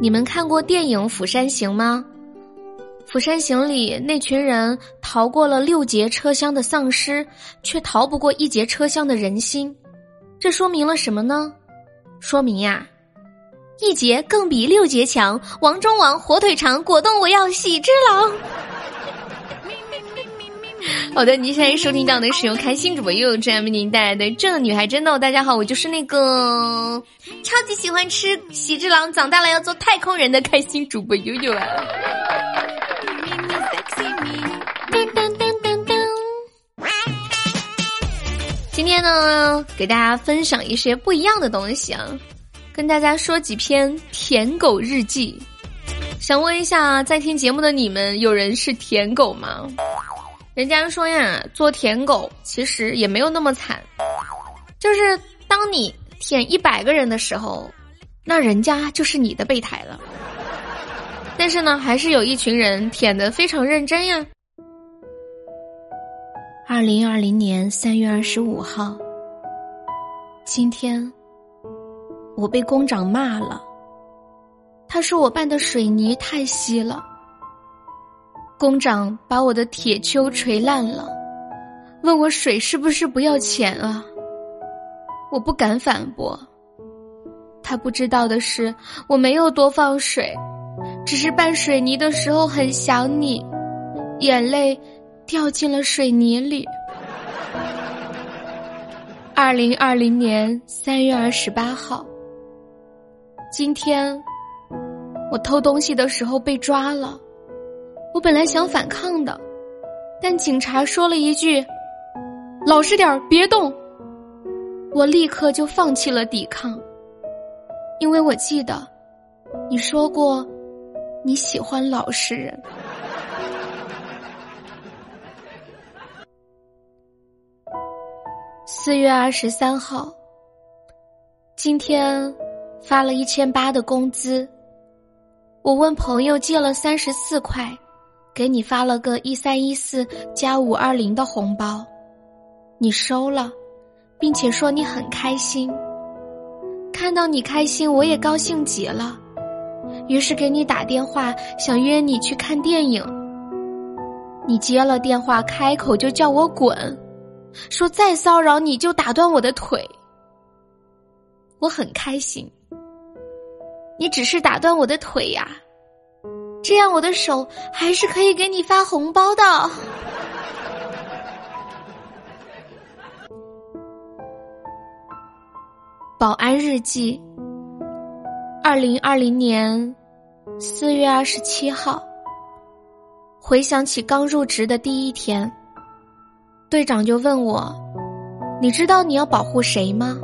你们看过电影《釜山行》吗？《釜山行》里那群人逃过了六节车厢的丧尸，却逃不过一节车厢的人心，这说明了什么呢？说明呀，一节更比六节强。王中王，火腿肠，果冻我要喜之郎。好的，您现在收听到的是由开心主播悠悠这样为您带来的《这女孩真逗》。大家好，我就是那个超级喜欢吃喜之郎，长大了要做太空人的开心主播悠悠啊！今天呢，给大家分享一些不一样的东西啊，跟大家说几篇舔狗日记。想问一下，在听节目的你们，有人是舔狗吗？人家说呀，做舔狗其实也没有那么惨，就是当你舔一百个人的时候，那人家就是你的备胎了。但是呢，还是有一群人舔的非常认真呀。二零二零年三月二十五号，今天我被工长骂了，他说我拌的水泥太稀了。工长把我的铁锹锤烂了，问我水是不是不要钱啊？我不敢反驳。他不知道的是，我没有多放水，只是拌水泥的时候很想你，眼泪掉进了水泥里。二零二零年三月二十八号，今天我偷东西的时候被抓了。我本来想反抗的，但警察说了一句：“老实点儿，别动。”我立刻就放弃了抵抗，因为我记得你说过你喜欢老实人。四月二十三号，今天发了一千八的工资，我问朋友借了三十四块。给你发了个一三一四加五二零的红包，你收了，并且说你很开心。看到你开心，我也高兴极了，于是给你打电话，想约你去看电影。你接了电话，开口就叫我滚，说再骚扰你就打断我的腿。我很开心，你只是打断我的腿呀。这样我的手还是可以给你发红包的。保安日记，二零二零年四月二十七号。回想起刚入职的第一天，队长就问我：“你知道你要保护谁吗？”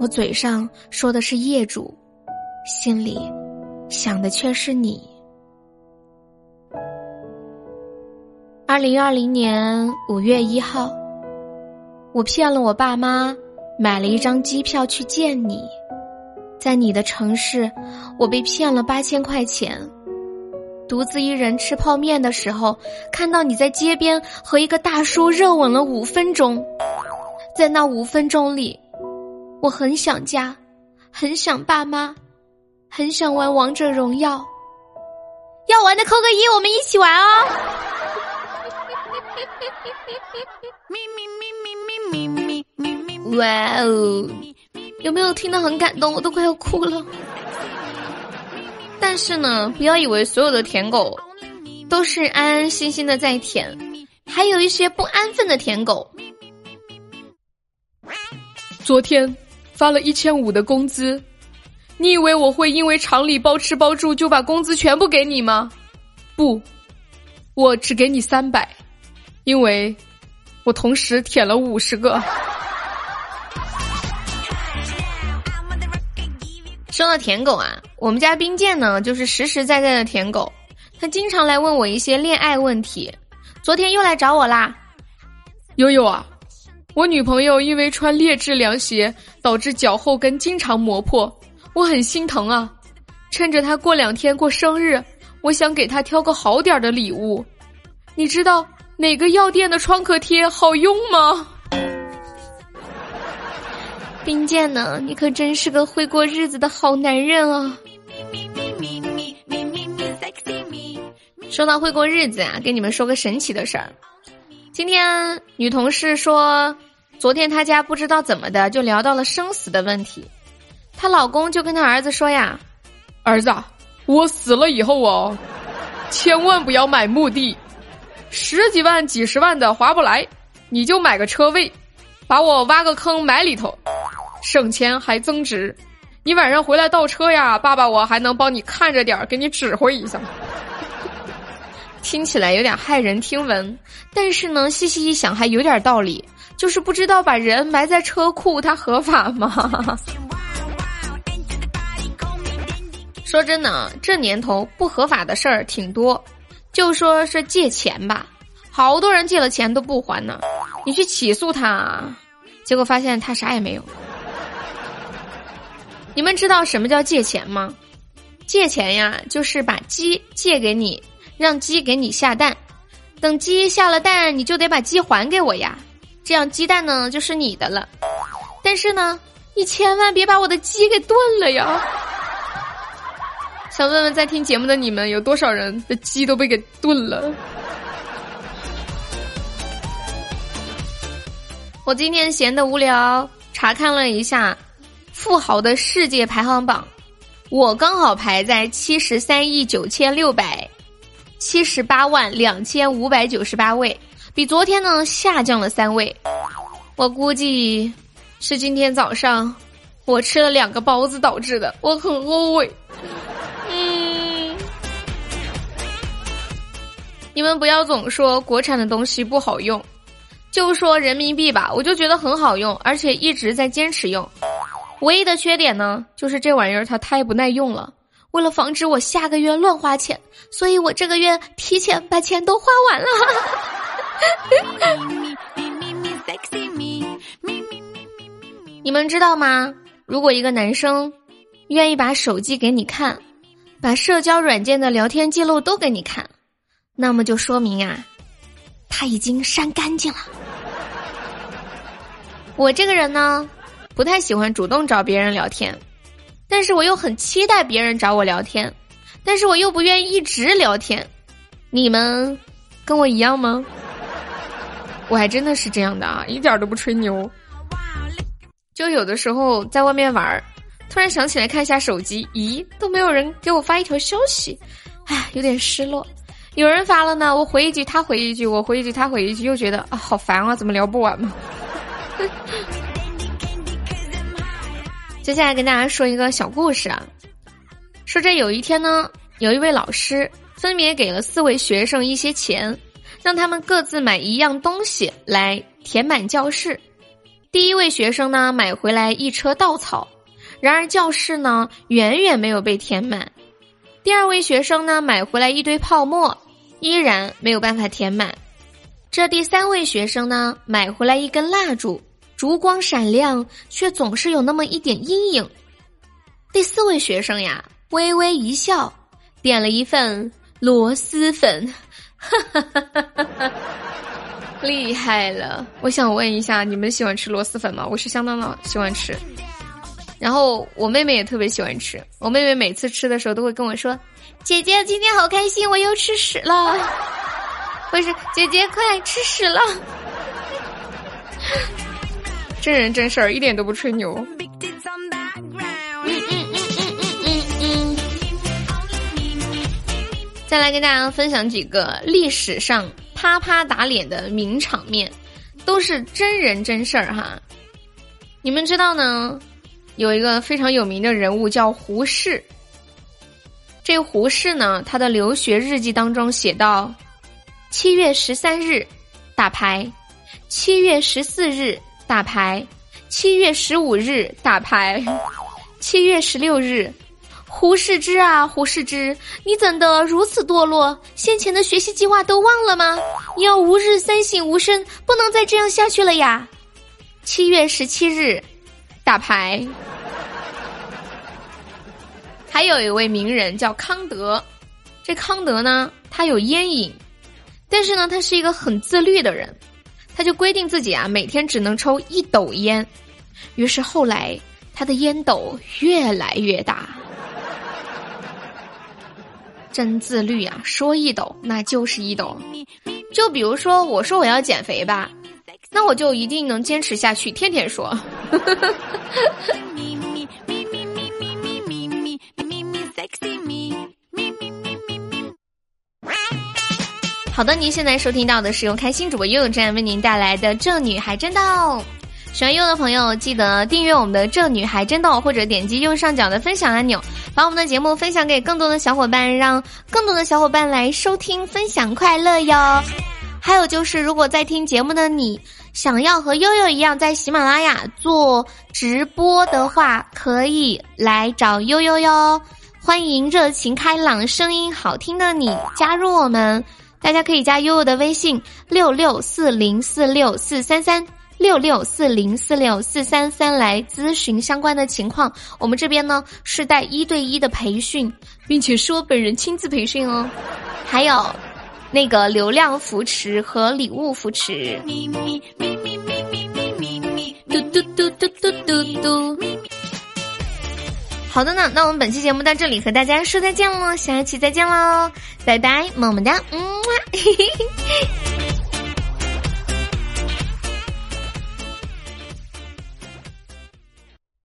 我嘴上说的是业主，心里。想的却是你。二零二零年五月一号，我骗了我爸妈，买了一张机票去见你。在你的城市，我被骗了八千块钱。独自一人吃泡面的时候，看到你在街边和一个大叔热吻了五分钟。在那五分钟里，我很想家，很想爸妈。很想玩王者荣耀，要玩的扣个一，我们一起玩哦！哇哦，有没有听得很感动？我都快要哭了。但是呢，不要以为所有的舔狗都是安安心心的在舔，还有一些不安分的舔狗。昨天发了一千五的工资。你以为我会因为厂里包吃包住就把工资全部给你吗？不，我只给你三百，因为我同时舔了五十个。说到舔狗啊，我们家冰剑呢就是实实在在的舔狗，他经常来问我一些恋爱问题，昨天又来找我啦。悠悠啊，我女朋友因为穿劣质凉鞋，导致脚后跟经常磨破。我很心疼啊。趁着他过两天过生日我想给他挑个好点儿的礼物。你知道哪个药店的创可贴好用吗？冰剑呢你可真是个会过日子的好男人啊。说到会过日子啊给你们说个神奇的事儿。今天女同事说昨天她家不知道怎么的就聊到了生死的问题。她老公就跟她儿子说呀：“儿子，我死了以后哦，千万不要买墓地，十几万、几十万的划不来，你就买个车位，把我挖个坑埋里头，省钱还增值。你晚上回来倒车呀，爸爸我还能帮你看着点儿，给你指挥一下。”听起来有点骇人听闻，但是呢，细细一想还有点道理。就是不知道把人埋在车库，它合法吗？说真的，这年头不合法的事儿挺多。就说是借钱吧，好多人借了钱都不还呢。你去起诉他，结果发现他啥也没有。你们知道什么叫借钱吗？借钱呀，就是把鸡借给你。让鸡给你下蛋，等鸡下了蛋，你就得把鸡还给我呀，这样鸡蛋呢就是你的了。但是呢，你千万别把我的鸡给炖了呀！想问问在听节目的你们，有多少人的鸡都被给炖了？我今天闲得无聊，查看了一下富豪的世界排行榜，我刚好排在七十三亿九千六百。七十八万两千五百九十八位，比昨天呢下降了三位。我估计是今天早上我吃了两个包子导致的，我很后悔。你们不要总说国产的东西不好用，就说人民币吧，我就觉得很好用，而且一直在坚持用。唯一的缺点呢，就是这玩意儿它太不耐用了。为了防止我下个月乱花钱，所以我这个月提前把钱都花完了。你们知道吗？如果一个男生愿意把手机给你看，把社交软件的聊天记录都给你看，那么就说明啊，他已经删干净了。我这个人呢，不太喜欢主动找别人聊天。但是我又很期待别人找我聊天，但是我又不愿意一直聊天。你们跟我一样吗？我还真的是这样的啊，一点都不吹牛。就有的时候在外面玩儿，突然想起来看一下手机，咦，都没有人给我发一条消息，唉，有点失落。有人发了呢，我回一句，他回一句，我回一句，他回一句，又觉得啊，好烦啊，怎么聊不完嘛？接下来跟大家说一个小故事啊，说这有一天呢，有一位老师分别给了四位学生一些钱，让他们各自买一样东西来填满教室。第一位学生呢买回来一车稻草，然而教室呢远远没有被填满。第二位学生呢买回来一堆泡沫，依然没有办法填满。这第三位学生呢买回来一根蜡烛。烛光闪亮，却总是有那么一点阴影。第四位学生呀，微微一笑，点了一份螺蛳粉，厉害了！我想问一下，你们喜欢吃螺蛳粉吗？我是相当的喜欢吃。然后我妹妹也特别喜欢吃，我妹妹每次吃的时候都会跟我说：“姐姐今天好开心，我又吃屎了。”或是姐姐快吃屎了。真人真事儿，一点都不吹牛。再来跟大家分享几个历史上啪啪打脸的名场面，都是真人真事儿哈。你们知道呢？有一个非常有名的人物叫胡适。这胡适呢，他的留学日记当中写道：七月十三日打牌，七月十四日。打牌，七月十五日打牌，七月十六日，胡适之啊，胡适之，你怎的如此堕落？先前的学习计划都忘了吗？你要吾日三省吾身，不能再这样下去了呀！七月十七日，打牌。还有一位名人叫康德，这康德呢，他有烟瘾，但是呢，他是一个很自律的人。他就规定自己啊，每天只能抽一斗烟，于是后来他的烟斗越来越大。真自律啊！说一斗那就是一斗。就比如说，我说我要减肥吧，那我就一定能坚持下去，天天说。好的，您现在收听到的是由开心主播悠悠站为您带来的《这女孩真逗》。喜欢悠悠的朋友，记得订阅我们的《这女孩真逗》，或者点击右上角的分享按钮，把我们的节目分享给更多的小伙伴，让更多的小伙伴来收听、分享快乐哟。还有就是，如果在听节目的你想要和悠悠一样在喜马拉雅做直播的话，可以来找悠悠哟。欢迎热情开朗、声音好听的你加入我们。大家可以加悠悠的微信六六四零四六四三三六六四零四六四三三来咨询相关的情况。我们这边呢是带一对一的培训，并且是我本人亲自培训哦。还有那个流量扶持和礼物扶持。嘟嘟嘟嘟嘟嘟嘟。好的呢，那我们本期节目到这里和大家说再见喽，下期再见喽，拜拜，么么哒，嗯。